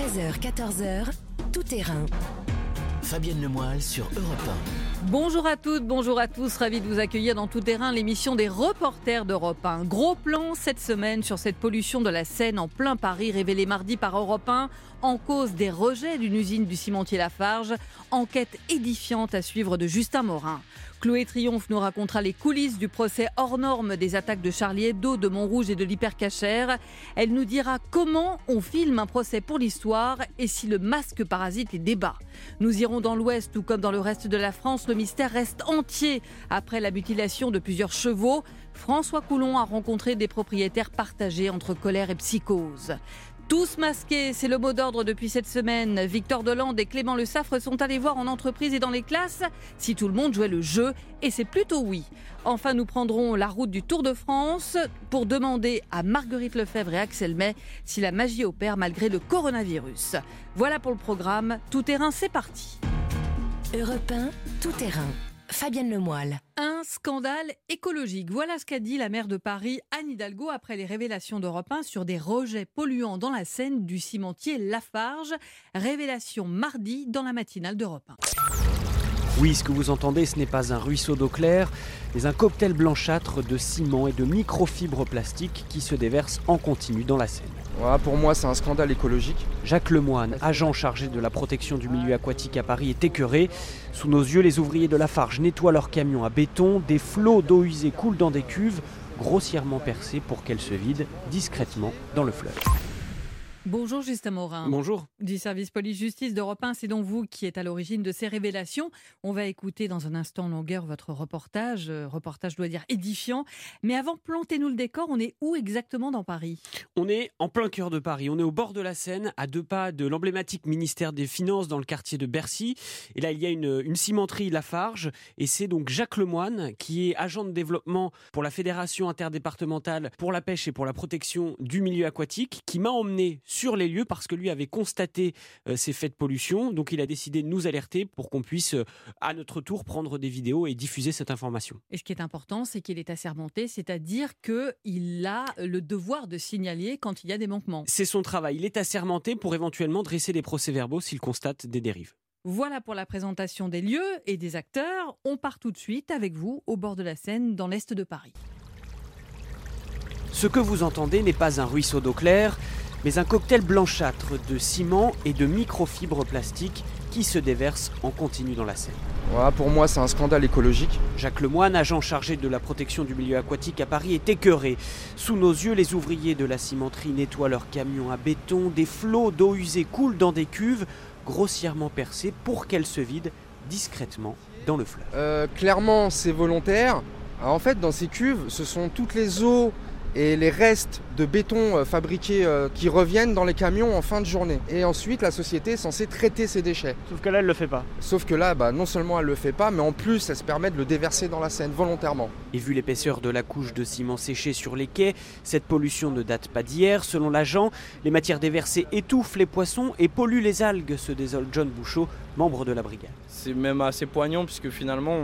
13h, 14h, tout terrain. Fabienne Lemoyle sur Europe Bonjour à toutes, bonjour à tous, ravi de vous accueillir dans Tout Terrain, l'émission des reporters d'Europe 1. Gros plan cette semaine sur cette pollution de la Seine en plein Paris, révélée mardi par Europe 1, en cause des rejets d'une usine du cimentier Lafarge. Enquête édifiante à suivre de Justin Morin. Chloé Triomphe nous racontera les coulisses du procès hors norme des attaques de Charlie Hebdo, de Montrouge et de l'hypercachère. Elle nous dira comment on filme un procès pour l'histoire et si le masque parasite les débats. Nous irons dans l'Ouest, tout comme dans le reste de la France, le mystère reste entier après la mutilation de plusieurs chevaux. François Coulon a rencontré des propriétaires partagés entre colère et psychose. Tous masqués, c'est le mot d'ordre depuis cette semaine. Victor Delande et Clément Le Saffre sont allés voir en entreprise et dans les classes si tout le monde jouait le jeu, et c'est plutôt oui. Enfin, nous prendrons la route du Tour de France pour demander à Marguerite Lefebvre et Axel May si la magie opère malgré le coronavirus. Voilà pour le programme. Tout terrain, c'est parti. Europe 1, tout terrain. Fabienne Lemoyle. Un scandale écologique. Voilà ce qu'a dit la maire de Paris, Anne Hidalgo, après les révélations d'Europe 1 sur des rejets polluants dans la Seine du cimentier Lafarge. Révélation mardi dans la matinale d'Europe 1. Oui, ce que vous entendez, ce n'est pas un ruisseau d'eau claire, mais un cocktail blanchâtre de ciment et de microfibres plastiques qui se déverse en continu dans la Seine. Voilà, pour moi, c'est un scandale écologique. Jacques Lemoine, agent chargé de la protection du milieu aquatique à Paris, est écœuré. Sous nos yeux, les ouvriers de la Farge nettoient leurs camions à béton. Des flots d'eau usée coulent dans des cuves grossièrement percées pour qu'elles se vident discrètement dans le fleuve. Bonjour Justin Morin. Bonjour. Du service police-justice d'Europe 1, c'est donc vous qui êtes à l'origine de ces révélations. On va écouter dans un instant longueur votre reportage, euh, reportage doit dire édifiant. Mais avant, plantez-nous le décor, on est où exactement dans Paris? On est en plein cœur de Paris, on est au bord de la Seine, à deux pas de l'emblématique ministère des Finances dans le quartier de Bercy. Et là, il y a une, une cimenterie Lafarge, et c'est donc Jacques Lemoine, qui est agent de développement pour la Fédération interdépartementale pour la pêche et pour la protection du milieu aquatique, qui m'a emmené sur les lieux parce que lui avait constaté euh, ces faits de pollution. Donc il a décidé de nous alerter pour qu'on puisse euh, à notre tour prendre des vidéos et diffuser cette information. Et ce qui est important, c'est qu'il est assermenté, c'est-à-dire qu'il a le devoir de signaler quand il y a des manquements. C'est son travail. Il est assermenté pour éventuellement dresser des procès-verbaux s'il constate des dérives. Voilà pour la présentation des lieux et des acteurs. On part tout de suite avec vous au bord de la Seine, dans l'est de Paris. Ce que vous entendez n'est pas un ruisseau d'eau claire, mais un cocktail blanchâtre de ciment et de microfibres plastiques qui se déverse en continu dans la Seine. Pour moi, c'est un scandale écologique. Jacques Lemoine, agent chargé de la protection du milieu aquatique à Paris, est écœuré. Sous nos yeux, les ouvriers de la cimenterie nettoient leurs camions à béton. Des flots d'eau usée coulent dans des cuves grossièrement percées pour qu'elles se vident discrètement dans le fleuve. Euh, clairement, c'est volontaire. Alors, en fait, dans ces cuves, ce sont toutes les eaux et les restes de béton euh, fabriqués euh, qui reviennent dans les camions en fin de journée. Et ensuite, la société est censée traiter ces déchets. Sauf que là, elle le fait pas. Sauf que là, bah, non seulement elle le fait pas, mais en plus, elle se permet de le déverser dans la Seine volontairement. Et vu l'épaisseur de la couche de ciment séché sur les quais, cette pollution ne date pas d'hier. Selon l'agent, les matières déversées étouffent les poissons et polluent les algues, se désole John Bouchot, membre de la brigade. C'est même assez poignant puisque finalement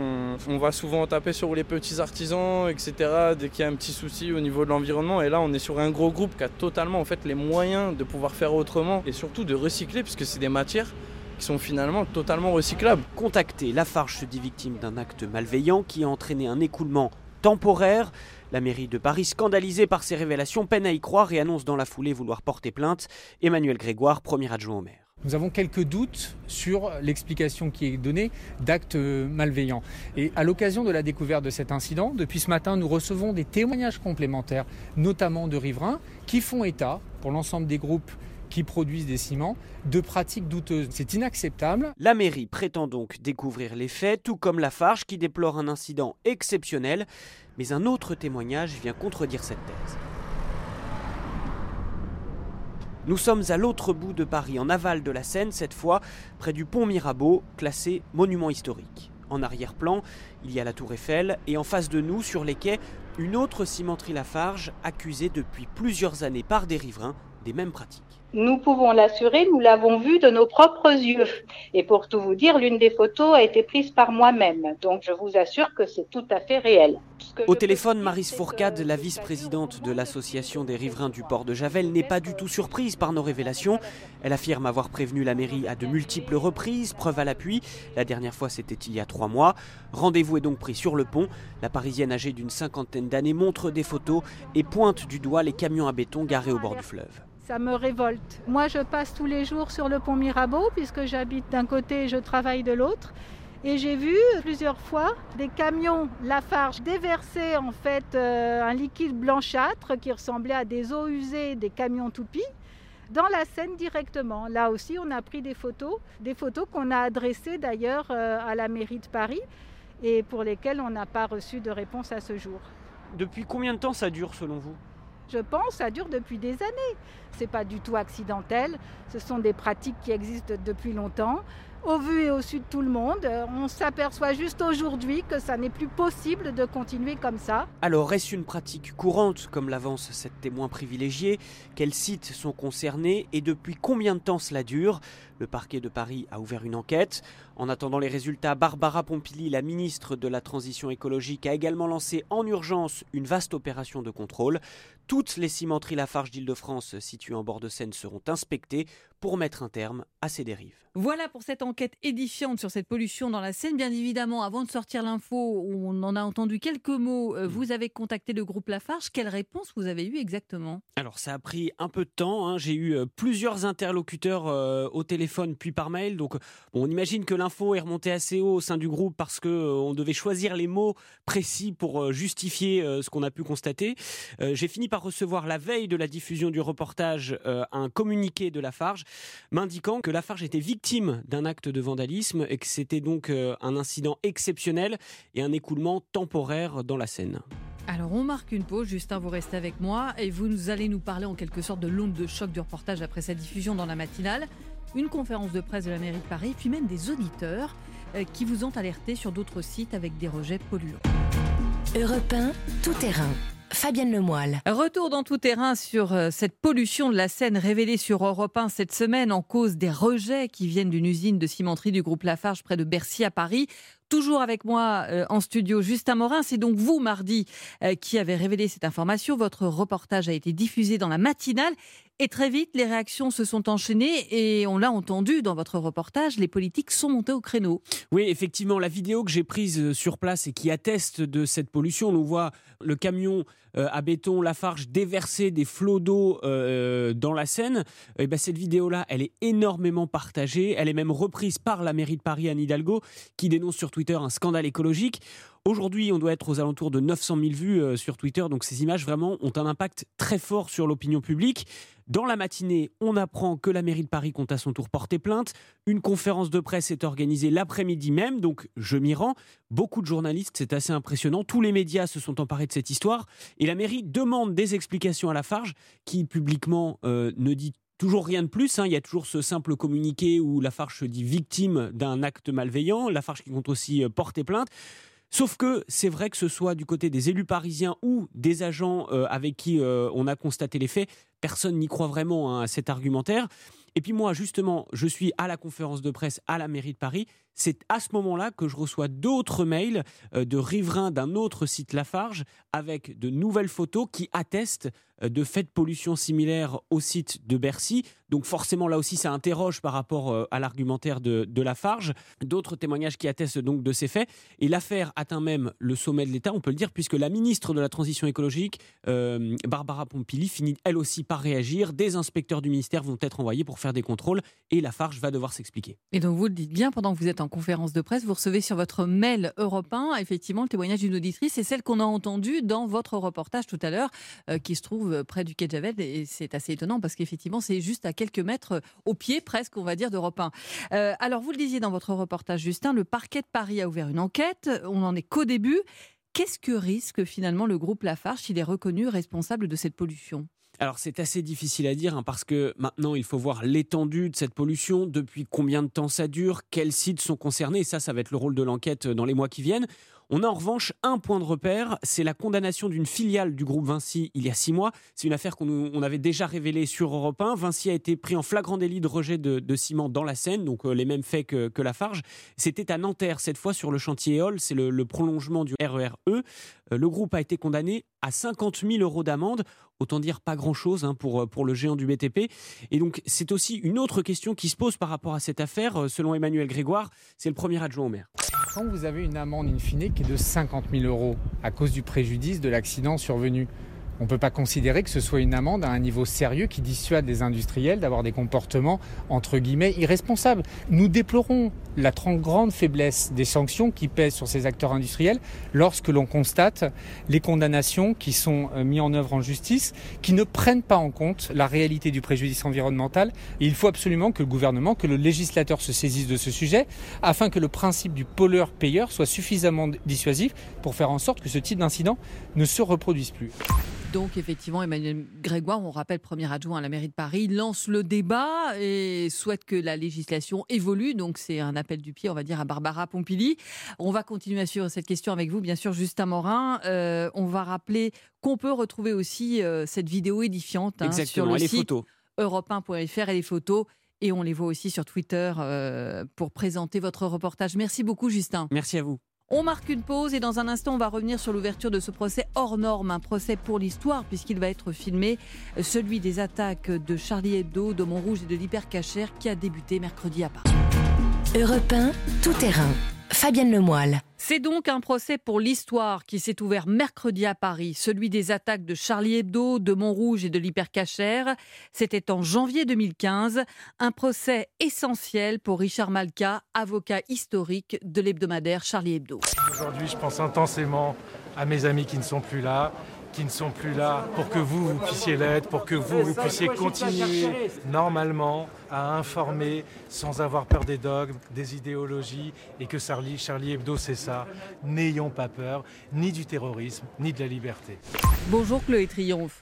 on, va souvent taper sur les petits artisans, etc. dès qu'il y a un petit souci au niveau de l'environnement. Et là on est sur un gros groupe qui a totalement en fait les moyens de pouvoir faire autrement et surtout de recycler puisque c'est des matières qui sont finalement totalement recyclables. Contacté, Lafarge se dit victime d'un acte malveillant qui a entraîné un écoulement temporaire. La mairie de Paris, scandalisée par ces révélations, peine à y croire et annonce dans la foulée vouloir porter plainte. Emmanuel Grégoire, premier adjoint au maire. Nous avons quelques doutes sur l'explication qui est donnée d'actes malveillants. Et à l'occasion de la découverte de cet incident, depuis ce matin, nous recevons des témoignages complémentaires, notamment de riverains, qui font état, pour l'ensemble des groupes qui produisent des ciments, de pratiques douteuses. C'est inacceptable. La mairie prétend donc découvrir les faits, tout comme Lafarge qui déplore un incident exceptionnel. Mais un autre témoignage vient contredire cette thèse. Nous sommes à l'autre bout de Paris, en aval de la Seine, cette fois près du pont Mirabeau, classé monument historique. En arrière-plan, il y a la tour Eiffel et en face de nous, sur les quais, une autre cimenterie Lafarge accusée depuis plusieurs années par des riverains des mêmes pratiques. Nous pouvons l'assurer, nous l'avons vu de nos propres yeux. Et pour tout vous dire, l'une des photos a été prise par moi-même. Donc je vous assure que c'est tout à fait réel. Au téléphone, Marise Fourcade, la vice-présidente de l'association des riverains du port de Javel, n'est pas du tout surprise par nos révélations. Elle affirme avoir prévenu la mairie à de multiples reprises, preuve à l'appui. La dernière fois, c'était il y a trois mois. Rendez-vous est donc pris sur le pont. La Parisienne âgée d'une cinquantaine d'années montre des photos et pointe du doigt les camions à béton garés au bord du fleuve. Ça me révolte. Moi, je passe tous les jours sur le pont Mirabeau, puisque j'habite d'un côté et je travaille de l'autre. Et j'ai vu plusieurs fois des camions Lafarge déverser en fait euh, un liquide blanchâtre qui ressemblait à des eaux usées des camions toupies dans la Seine directement. Là aussi, on a pris des photos, des photos qu'on a adressées d'ailleurs euh, à la mairie de Paris et pour lesquelles on n'a pas reçu de réponse à ce jour. Depuis combien de temps ça dure selon vous? Je pense, ça dure depuis des années. Ce n'est pas du tout accidentel. Ce sont des pratiques qui existent depuis longtemps au vu et au su de tout le monde. Euh, on s'aperçoit juste aujourd'hui que ça n'est plus possible de continuer comme ça. Alors, est-ce une pratique courante, comme l'avance cette témoin privilégié? Quels sites sont concernés et depuis combien de temps cela dure? Le parquet de Paris a ouvert une enquête. En attendant les résultats, Barbara Pompili, la ministre de la Transition écologique, a également lancé en urgence une vaste opération de contrôle. Toutes les cimenteries Lafarge d'Île-de-France situées en bord de Seine seront inspectées pour mettre un terme à ces dérives. Voilà pour cette enquête édifiante sur cette pollution dans la Seine. Bien évidemment, avant de sortir l'info, on en a entendu quelques mots. Euh, mm. Vous avez contacté le groupe Lafarge. Quelle réponse vous avez eue exactement? Alors, ça a pris un peu de temps. Hein. J'ai eu euh, plusieurs interlocuteurs euh, au téléphone puis par mail. Donc, on imagine que l'info est remontée assez haut au sein du groupe parce qu'on devait choisir les mots précis pour justifier ce qu'on a pu constater. J'ai fini par recevoir la veille de la diffusion du reportage un communiqué de Lafarge m'indiquant que Lafarge était victime d'un acte de vandalisme et que c'était donc euh, un incident exceptionnel et un écoulement temporaire dans la Seine. Alors on marque une pause, Justin, vous restez avec moi et vous allez nous parler en quelque sorte de l'onde de choc du reportage après sa diffusion dans la matinale, une conférence de presse de la mairie de Paris, puis même des auditeurs euh, qui vous ont alerté sur d'autres sites avec des rejets polluants. Europe tout terrain. Fabienne Lemoyle. Retour dans tout terrain sur euh, cette pollution de la Seine révélée sur Europe 1 cette semaine en cause des rejets qui viennent d'une usine de cimenterie du groupe Lafarge près de Bercy à Paris. Toujours avec moi euh, en studio, Justin Morin. C'est donc vous, mardi, euh, qui avez révélé cette information. Votre reportage a été diffusé dans la matinale. Et très vite, les réactions se sont enchaînées et on l'a entendu dans votre reportage, les politiques sont montés au créneau. Oui, effectivement, la vidéo que j'ai prise euh, sur place et qui atteste de cette pollution, on voit le camion à béton Lafarge déverser des flots d'eau dans la Seine. Et eh ben, cette vidéo-là, elle est énormément partagée. Elle est même reprise par la mairie de Paris, Anne Hidalgo, qui dénonce sur Twitter un scandale écologique. Aujourd'hui, on doit être aux alentours de 900 000 vues euh, sur Twitter, donc ces images vraiment ont un impact très fort sur l'opinion publique. Dans la matinée, on apprend que la mairie de Paris compte à son tour porter plainte. Une conférence de presse est organisée l'après-midi même, donc je m'y rends. Beaucoup de journalistes, c'est assez impressionnant. Tous les médias se sont emparés de cette histoire la mairie demande des explications à la Farge, qui publiquement euh, ne dit Toujours rien de plus, hein. il y a toujours ce simple communiqué où Lafarge se dit victime d'un acte malveillant, Lafarge qui compte aussi euh, porter plainte. Sauf que c'est vrai que ce soit du côté des élus parisiens ou des agents euh, avec qui on a constaté les faits, personne n'y croit vraiment hein, à cet argumentaire. Et puis moi, justement, je suis à la conférence de presse à la mairie de Paris. C'est à ce moment-là que je reçois d'autres mails de riverains d'un autre site Lafarge avec de nouvelles photos qui attestent euh, de faits de pollution similaires au site de Bercy. Donc forcément, là aussi, ça interroge par rapport euh, à l'argumentaire de, Lafarge. D'autres témoignages qui attestent donc de ces faits. Et l'affaire atteint même le sommet de l'État, on peut le dire, puisque la ministre de la Transition écologique, euh, Barbara Pompili, finit elle aussi par réagir. Des inspecteurs du ministère vont être envoyés pour faire des contrôles et Lafarge va devoir s'expliquer. Et donc vous le dites bien, pendant que vous êtes en conférence de presse, vous recevez sur votre mail européen, effectivement, le témoignage d'une auditrice. C'est celle qu'on a entendue dans votre reportage tout à l'heure, qui se trouve près du quai de Javel. Et c'est assez étonnant parce qu'effectivement, c'est juste à quelques mètres, euh, au pied presque, on va dire, d'Europe 1. Euh, alors, vous le disiez dans votre reportage, Justin, le parquet de Paris a ouvert une enquête. On n'en est qu'au début. Qu'est-ce que risque finalement le groupe Lafarge s'il est reconnu responsable de cette pollution? Alors c'est assez difficile à dire hein, parce que maintenant il faut voir l'étendue de cette pollution, depuis combien de temps ça dure, quels sites sont concernés, et ça ça va être le rôle de l'enquête dans les mois qui viennent. On a en revanche un point de repère, c'est la condamnation d'une filiale du groupe Vinci il y a six mois. C'est une affaire qu'on avait déjà révélée sur Europe 1. Vinci a été pris en flagrant délit de rejet de, ciment dans la Seine, donc euh, les mêmes faits que, que Lafarge. C'était à Nanterre, cette fois sur le chantier Éole, c'est le, prolongement du RERE. E. Euh, le groupe a été condamné à 50 000 euros d'amende. Autant dire pas grand-chose hein, pour, euh, pour le géant du BTP. Et donc, c'est aussi une autre question qui se pose par rapport à cette affaire. Selon Emmanuel Grégoire, c'est le premier adjoint au maire. Vous avez une amende in fine qui est de 50 000 euros à cause du préjudice de l'accident survenu, on ne peut pas considérer que ce soit une amende à un niveau sérieux qui dissuade les industriels d'avoir des comportements entre guillemets irresponsables. Nous déplorons la grande faiblesse des sanctions qui pèsent sur ces acteurs industriels lorsque l'on constate les condamnations qui sont euh, mises en œuvre en justice, qui ne prennent pas en compte la réalité du préjudice environnemental. il faut absolument que le gouvernement, que le législateur se saisisse de ce sujet afin que le principe du pollueur-payeur soit suffisamment dissuasif pour faire en sorte que ce type d'incident ne se reproduise plus. Donc effectivement, Emmanuel Grégoire, on rappelle premier adjoint à la mairie de Paris, lance le débat et souhaite que la législation évolue. Donc c'est un appel du pied, on va dire, à Barbara Pompili. On va continuer à suivre cette question avec vous, bien sûr, Justin Morin. Euh, on va rappeler qu'on peut retrouver aussi euh, cette vidéo édifiante hein, sur le site europe1.fr et les photos. Et on les voit aussi sur Twitter euh, pour présenter votre reportage. Merci beaucoup, Justin. Merci à vous. On marque une pause et dans un instant, on va revenir sur l'ouverture de ce procès hors norme, un procès pour l'histoire puisqu'il va être filmé, celui des attaques de Charlie Hebdo, de Montrouge et de l'Hypercachère qui a débuté mercredi à Paris. Europe 1, tout terrain. Fabienne Lemoyle. C'est donc un procès pour l'histoire qui s'est ouvert mercredi à Paris, celui des attaques de Charlie Hebdo, de Montrouge et de l'Hypercachère. C'était en janvier 2015, un procès essentiel pour Richard Malka, avocat historique de l'hebdomadaire Charlie Hebdo. Aujourd'hui, je pense intensément à mes amis qui ne sont plus là, qui ne sont plus là pour que vous, vous puissiez l'être, pour que vous, vous puissiez continuer normalement à informer sans avoir peur des dogmes, des idéologies, et que Charlie, Charlie Hebdo, c'est ça. N'ayons pas peur, ni du terrorisme, ni de la liberté. Bonjour Chloé Triomphe.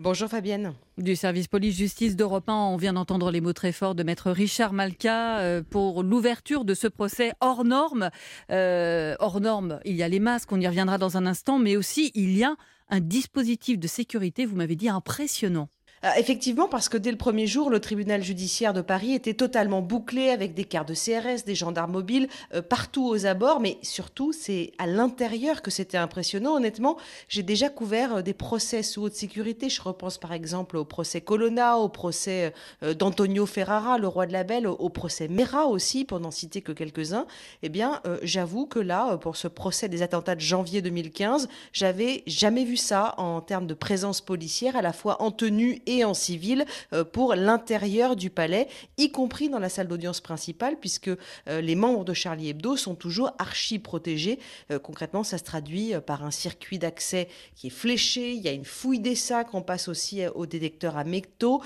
Bonjour Fabienne. Du service police-justice d'Europe 1, on vient d'entendre les mots très forts de maître Richard Malka euh, pour l'ouverture de ce procès hors norme. Euh, hors norme, il y a les masques, on y reviendra dans un instant, mais aussi il y a un dispositif de sécurité, vous m'avez dit, impressionnant. Euh, effectivement, parce que dès le premier jour, le tribunal judiciaire de Paris était totalement bouclé avec des quarts de CRS, des gendarmes mobiles euh, partout aux abords, mais surtout, c'est à l'intérieur que c'était impressionnant. Honnêtement, j'ai déjà couvert euh, des procès sous haute sécurité. Je repense par exemple au procès Colonna, au procès d'Antonio Ferrara, le roi de la Belle, au procès Mera aussi, pour n'en citer que quelques-uns. Eh bien, j'avoue que là, pour ce procès des attentats de janvier 2015, j'avais jamais vu ça en termes de présence policière, à la fois en tenue et en civil euh, pour l'intérieur du palais, y compris dans la salle d'audience principale, puisque euh, les membres de Charlie Hebdo sont toujours archi protégés. Euh, concrètement, ça se traduit par un circuit d'accès qui est fléché, il y a une fouille des sacs, on passe aussi au détecteur à métaux.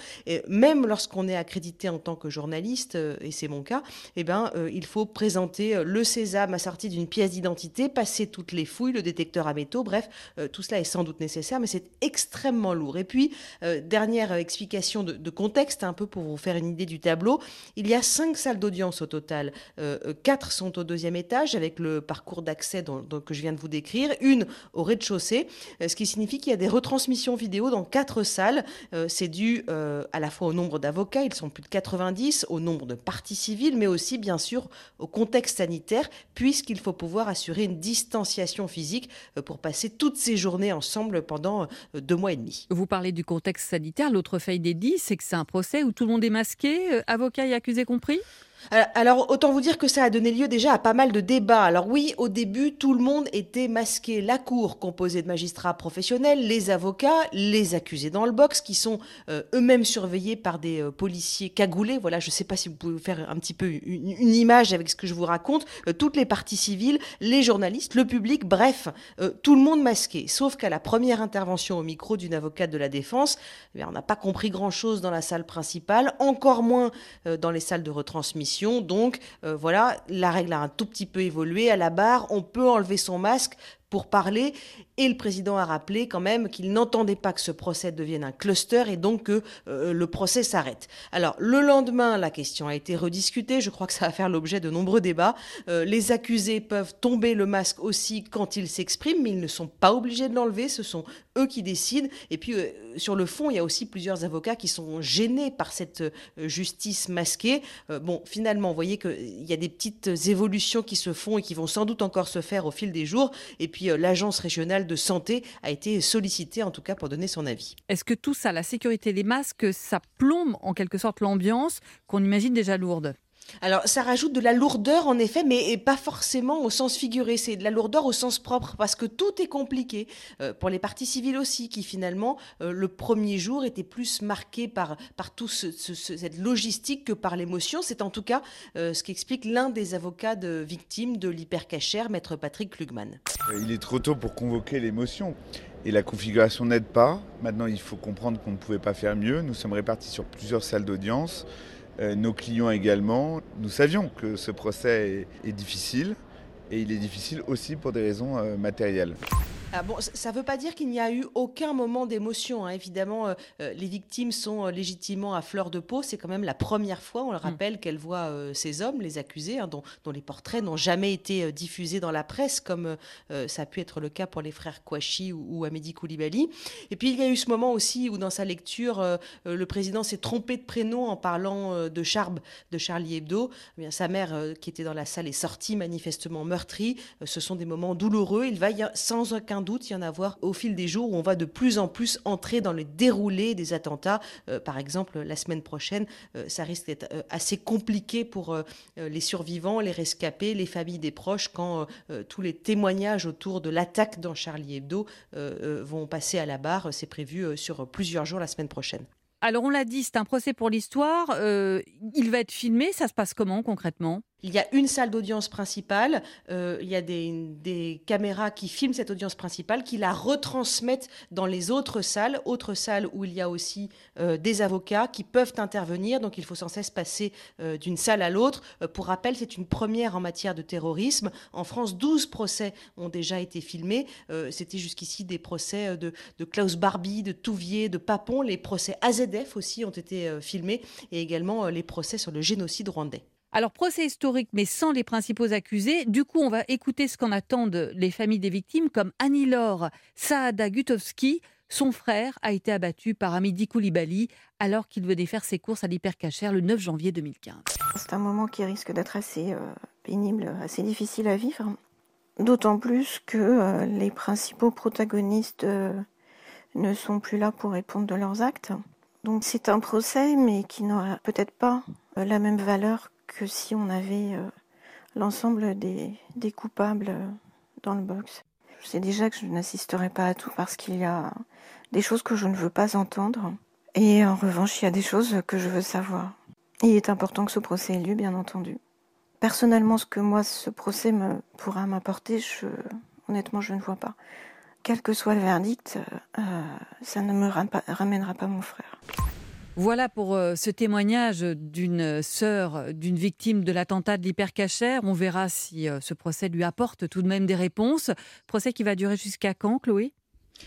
Même lorsqu'on est accrédité en tant que journaliste, et c'est mon cas, eh ben, il faut présenter le sésame assorti d'une pièce d'identité, passer toutes les fouilles, le détecteur à métaux, bref, tout cela est sans doute nécessaire, mais c'est extrêmement lourd. Et puis, dernier euh, explication de, contexte, un peu pour vous faire une idée du tableau. Il y a cinq salles d'audience au total. Euh, euh, quatre sont au deuxième étage avec le parcours d'accès que je viens de vous décrire. Une au rez-de-chaussée, ce qui signifie qu'il y a des retransmissions vidéo dans quatre salles. C'est dû à la fois au nombre d'avocats, ils sont plus de 90, au nombre de parties civiles, mais aussi bien sûr au contexte sanitaire, puisqu'il faut pouvoir assurer une distanciation physique pour passer toutes ces journées ensemble pendant deux mois et demi. Vous parlez du contexte sanitaire. L'autre fait inédit, c'est que c'est un procès où tout le monde est masqué, euh, avocat et accusé compris? Alors, autant vous dire que ça a donné lieu déjà à pas mal de débats. Alors oui, au début, tout le monde était masqué. La cour, composée de magistrats professionnels, les avocats, les accusés dans le box, qui sont euh, eux-mêmes surveillés par des euh, policiers cagoulés. Voilà, je ne sais pas si vous pouvez faire un petit peu une, image avec ce que je vous raconte. toutes les parties civiles, les journalistes, le public, bref, tout le monde masqué. Sauf qu'à la première intervention au micro d'une avocate de la défense, eh on n'a pas compris grand-chose dans la salle principale, encore moins dans les salles de retransmission donc, euh, voilà, la règle a un tout petit peu évolué. À la barre, on peut enlever son masque pour parler. Et le président a rappelé quand même qu'il n'entendait pas que ce procès devienne un cluster et donc que euh, le procès s'arrête. Alors le lendemain, la question a été rediscutée. Je crois que ça va faire l'objet de nombreux débats. Euh, les accusés peuvent tomber le masque aussi quand ils s'expriment, mais ils ne sont pas obligés de l'enlever. Ce sont eux qui décident. Et puis euh, sur le fond, il y a aussi plusieurs avocats qui sont gênés par cette justice masquée. bon, finalement, vous voyez qu'il y a des petites évolutions qui se font et qui vont sans doute encore se faire au fil des jours. Et puis l'agence régionale de santé a été sollicité en tout cas pour donner son avis. Est-ce que tout ça, la sécurité des masques, ça plombe en quelque sorte l'ambiance qu'on imagine déjà lourde? Alors, ça rajoute de la lourdeur, en effet, mais pas forcément au sens figuré. C'est de la lourdeur au sens propre, parce que tout est compliqué. Euh, pour les parties civiles aussi, qui finalement, euh, le premier jour, était plus marqué par, par toute cette logistique que par l'émotion. C'est en tout cas euh, ce qu'explique l'un des avocats de victimes de l'hypercachère, maître Patrick Klugman. Il est trop tôt pour convoquer l'émotion. Et la configuration n'aide pas. Maintenant, il faut comprendre qu'on ne pouvait pas faire mieux. Nous sommes répartis sur plusieurs salles d'audience. Euh, nos clients également. Nous savions que ce procès est, difficile et il est difficile aussi pour des raisons euh, matérielles. Ah bon, ça ne veut pas dire qu'il n'y a eu aucun moment d'émotion. Hein. Évidemment, euh, euh, les victimes sont euh, légitimement à fleur de peau. C'est quand même la première fois, on le mm. rappelle, qu'elles voient ces hommes, les accusés, hein, dont, les portraits n'ont jamais été diffusés dans la presse, comme ça a pu être le cas pour les frères Kouachi ou, ou, Amédi Koulibaly. Et puis, il y a eu ce moment aussi où, dans sa lecture, le président s'est trompé de prénom en parlant de Charb, de Charlie Hebdo. Eh bien, sa mère, qui était dans la salle, est sortie manifestement meurtrie. ce sont des moments douloureux. Il va y sans aucun doute y en avoir au fil des jours où on va de plus en plus entrer dans le déroulé des attentats. Euh, par exemple, la semaine prochaine, euh, ça risque d'être euh, assez compliqué pour les survivants, les rescapés, les familles des proches, quand tous les témoignages autour de l'attaque dans Charlie Hebdo vont passer à la barre. C'est prévu sur plusieurs jours la semaine prochaine. Alors on l'a dit, c'est un procès pour l'histoire. il va être filmé. Ça se passe comment concrètement? Il y a une salle d'audience principale, euh, il y a des, caméras qui filment cette audience principale, qui la retransmettent dans les autres salles, autres salles où il y a aussi euh, des avocats qui peuvent intervenir, donc il faut sans cesse passer euh, d'une salle à l'autre. pour rappel, c'est une première en matière de terrorisme. En France, 12 procès ont déjà été filmés. C'était jusqu'ici des procès de, de, Klaus Barbie, de Touvier, de Papon. Les procès AZF aussi ont été filmés, et également les procès sur le génocide rwandais. Alors, procès historique, mais sans les principaux accusés. Du coup, on va écouter ce qu'en attendent les familles des victimes, comme Annie-Laure Saada Gutowski. Son frère a été abattu par Amidi Koulibaly alors qu'il venait faire ses courses à l'hypercachère le 9 janvier 2015. C'est un moment qui risque d'être assez euh, pénible, assez difficile à vivre. D'autant plus que euh, les principaux protagonistes euh, ne sont plus là pour répondre de leurs actes. Donc c'est un procès, mais qui n'aura peut-être pas la même valeur que si on avait euh, l'ensemble des, coupables euh, dans le box. Je sais déjà que je n'assisterai pas à tout parce qu'il y a des choses que je ne veux pas entendre. Et en revanche, il y a des choses que je veux savoir. il est important que ce procès ait lieu, bien entendu. Personnellement, ce que moi, ce procès me, pourra m'apporter, je, honnêtement, je ne vois pas. Quel que soit le verdict, euh, ça ne me ramènera pas mon frère. Voilà pour euh, ce témoignage d'une sœur d'une victime de l'attentat de l'hypercachère. On verra si euh, ce procès lui apporte tout de même des réponses. Procès qui va durer jusqu'à quand, Chloé?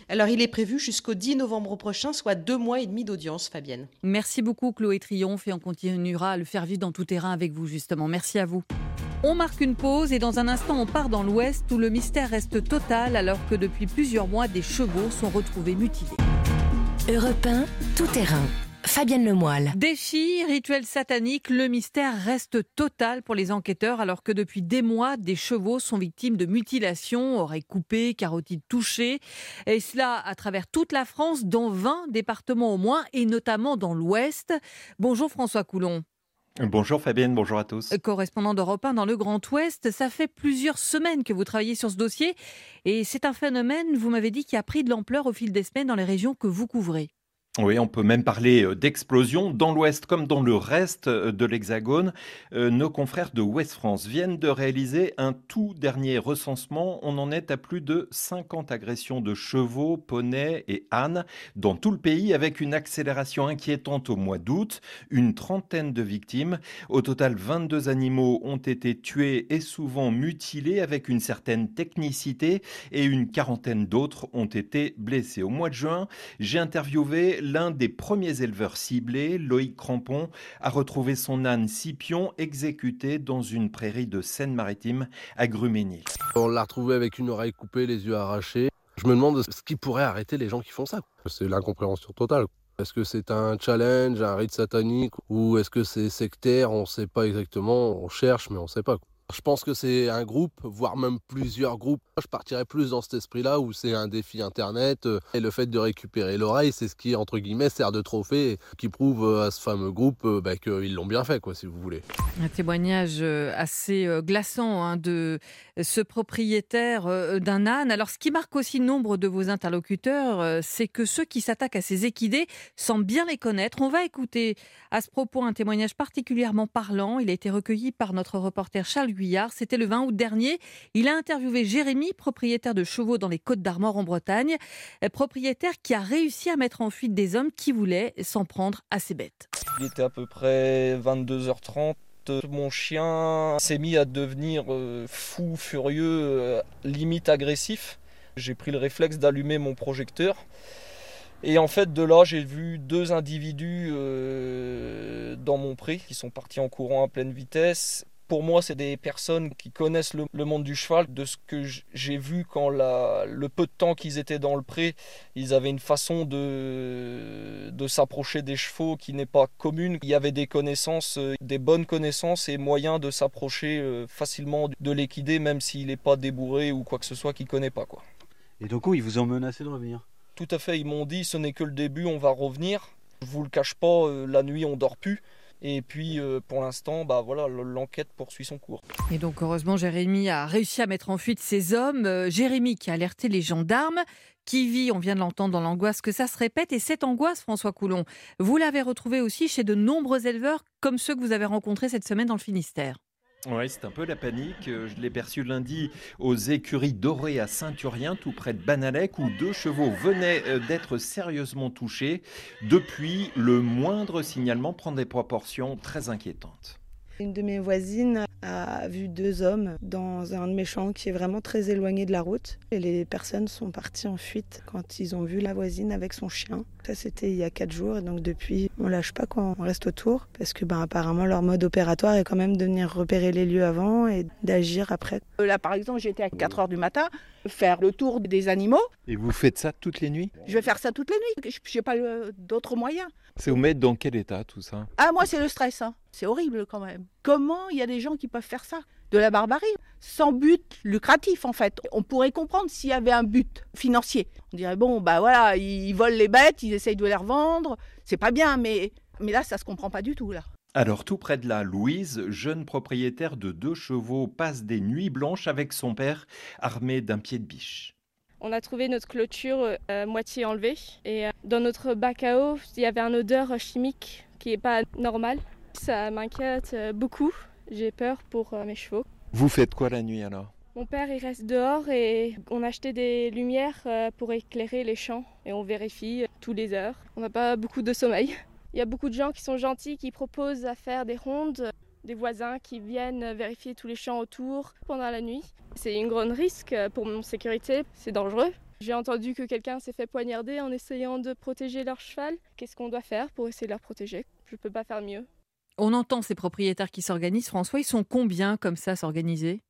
Alors, il est prévu jusqu'au 10 novembre prochain, soit deux mois et demi d'audience, Fabienne. Merci beaucoup, Chloé Triomphe, et on continuera à le faire vivre dans tout terrain avec vous, justement. Merci à vous. On marque une pause et dans un instant, on part dans l'Ouest où le mystère reste total alors que depuis plusieurs mois, des chevaux sont retrouvés mutilés. Europe tout terrain. Fabienne Lemoyle. Défi, rituel satanique, le mystère reste total pour les enquêteurs alors que depuis des mois, des chevaux sont victimes de mutilations, oreilles coupées, carotides touchées. Et cela à travers toute la France, dans 20 départements au moins, et notamment dans l'Ouest. Bonjour François Coulon. Bonjour Fabienne, bonjour à tous. Correspondant d'Europe 1 dans le Grand Ouest, ça fait plusieurs semaines que vous travaillez sur ce dossier et c'est un phénomène, vous m'avez dit, qui a pris de l'ampleur au fil des semaines dans les régions que vous couvrez. Oui, on peut même parler euh, d'explosion. Dans l'Ouest comme dans le reste euh, de l'Hexagone, euh, nos confrères de Ouest France viennent de réaliser un tout dernier recensement. On en est à plus de 50 agressions de chevaux, poneys et ânes dans tout le pays avec une accélération inquiétante au mois d'août. Une trentaine de victimes. Au total, 22 animaux ont été tués et souvent mutilés avec une certaine technicité et une quarantaine d'autres ont été blessés. Au mois de juin, j'ai interviewé l'un des premiers éleveurs ciblés, Loïc Crampon, a retrouvé son âne Scipion exécuté dans une prairie de Seine-Maritime à Gruménil. On l'a retrouvé avec une oreille coupée, les yeux arrachés. Je me demande ce qui pourrait arrêter les gens qui font ça. C'est l'incompréhension totale. Est-ce que c'est un challenge, un rite satanique ou est-ce que c'est sectaire? On ne sait pas exactement. On cherche, mais on ne sait pas. Je pense que c'est un groupe, voire même plusieurs groupes. Je partirais plus dans cet esprit-là où c'est un défi internet euh, et le fait de récupérer l'oreille, c'est ce qui entre guillemets sert de trophée, qui prouve euh, à ce fameux groupe euh, bah, qu'ils l'ont bien fait, quoi, si vous voulez. Un témoignage assez glaçant hein, de ce propriétaire d'un âne. Alors, ce qui marque aussi nombre de vos interlocuteurs, c'est que ceux qui s'attaquent à ces équidés semblent bien les connaître. On va écouter à ce propos un témoignage particulièrement parlant. Il a été recueilli par notre reporter Charles c'était le 20 août dernier. Il a interviewé Jérémy, propriétaire de chevaux dans les Côtes d'Armor en Bretagne, euh, propriétaire qui a réussi à mettre en fuite des hommes qui voulaient s'en prendre à ses bêtes. Il était à peu près 22h30 mon chien s'est mis à devenir euh, fou, furieux, euh, limite agressif. J'ai pris le réflexe d'allumer mon projecteur. Et en fait, de là, j'ai vu deux individus dans mon pré qui sont partis en courant à pleine vitesse pour moi, c'est des personnes qui connaissent le, monde du cheval. De ce que j'ai vu quand le peu de temps qu'ils étaient dans le pré, ils avaient une façon de, de s'approcher des chevaux qui n'est pas commune. Il y avait des connaissances, euh, des bonnes connaissances et moyens de s'approcher euh, facilement de l'équidé, même s'il n'est pas débourré ou quoi que ce soit qu'il ne connaît pas. Quoi. Et donc, ils vous ont menacé de revenir Tout à fait, ils m'ont dit ce n'est que le début, on va revenir. Je vous le cache pas, euh, la nuit on dort plus. Et puis euh, pour l'instant, bah voilà, l'enquête poursuit son cours. Et donc heureusement, Jérémy a réussi à mettre en fuite ces hommes. Euh, Jérémy qui a alerté les gendarmes, qui vit, on vient de l'entendre, dans l'angoisse que ça se répète. Et cette angoisse, François Coulon, vous l'avez retrouvée aussi chez de nombreux éleveurs comme ceux que vous avez rencontrés cette semaine dans le Finistère. Oui, c'est un peu la panique. Euh, je l'ai perçu lundi aux écuries dorées à Saint-Urien, tout près de Banalec, où deux chevaux venaient euh, d'être sérieusement touchés. Depuis, le moindre signalement prend des proportions très inquiétantes. Une de mes voisines a vu deux hommes dans un de mes champs qui est vraiment très éloigné de la route. Et les personnes sont parties en fuite quand ils ont vu la voisine avec son chien. Ça, c'était il y a quatre jours. Et donc, depuis, on lâche pas quand on reste autour. Parce que, ben, apparemment, leur mode opératoire est quand même de venir repérer les lieux avant et d'agir après. Euh, là, par exemple, j'étais à 4 heures du matin faire le tour des animaux. Et vous faites ça toutes les nuits? Je vais faire ça toutes les nuits. Je n'ai pas d'autres moyens. C'est vous mettre dans quel état tout ça? Ah, moi, c'est le stress. Hein. C'est horrible quand même. Comment il y a des gens qui peuvent faire ça? De la barbarie, sans but lucratif en fait. On pourrait comprendre s'il y avait un but financier. On dirait, bon, bah voilà, ils volent les bêtes, ils essayent de les revendre. C'est pas bien, mais, mais là, ça se comprend pas du tout là. Alors tout près de là, Louise, jeune propriétaire de deux chevaux, passe des nuits blanches avec son père, armé d'un pied de biche. On a trouvé notre clôture euh, moitié enlevée et euh, dans notre bac à eau, il y avait un odeur chimique qui n'est pas normale. Ça m'inquiète euh, beaucoup. J'ai peur pour mes chevaux. Vous faites quoi la nuit alors? Mon père il reste dehors et on a acheté des lumières pour éclairer les champs et on vérifie tous les heures. On n'a pas beaucoup de sommeil. Il y a beaucoup de gens qui sont gentils, qui proposent à faire des rondes, des voisins qui viennent vérifier tous les champs autour pendant la nuit. C'est une grande risque pour mon sécurité, c'est dangereux. J'ai entendu que quelqu'un s'est fait poignarder en essayant de protéger leur cheval. Qu'est-ce qu'on doit faire pour essayer de leur protéger? Je ne peux pas faire mieux. On entend ces propriétaires qui s'organisent. François, ils sont combien comme ça s'organiser?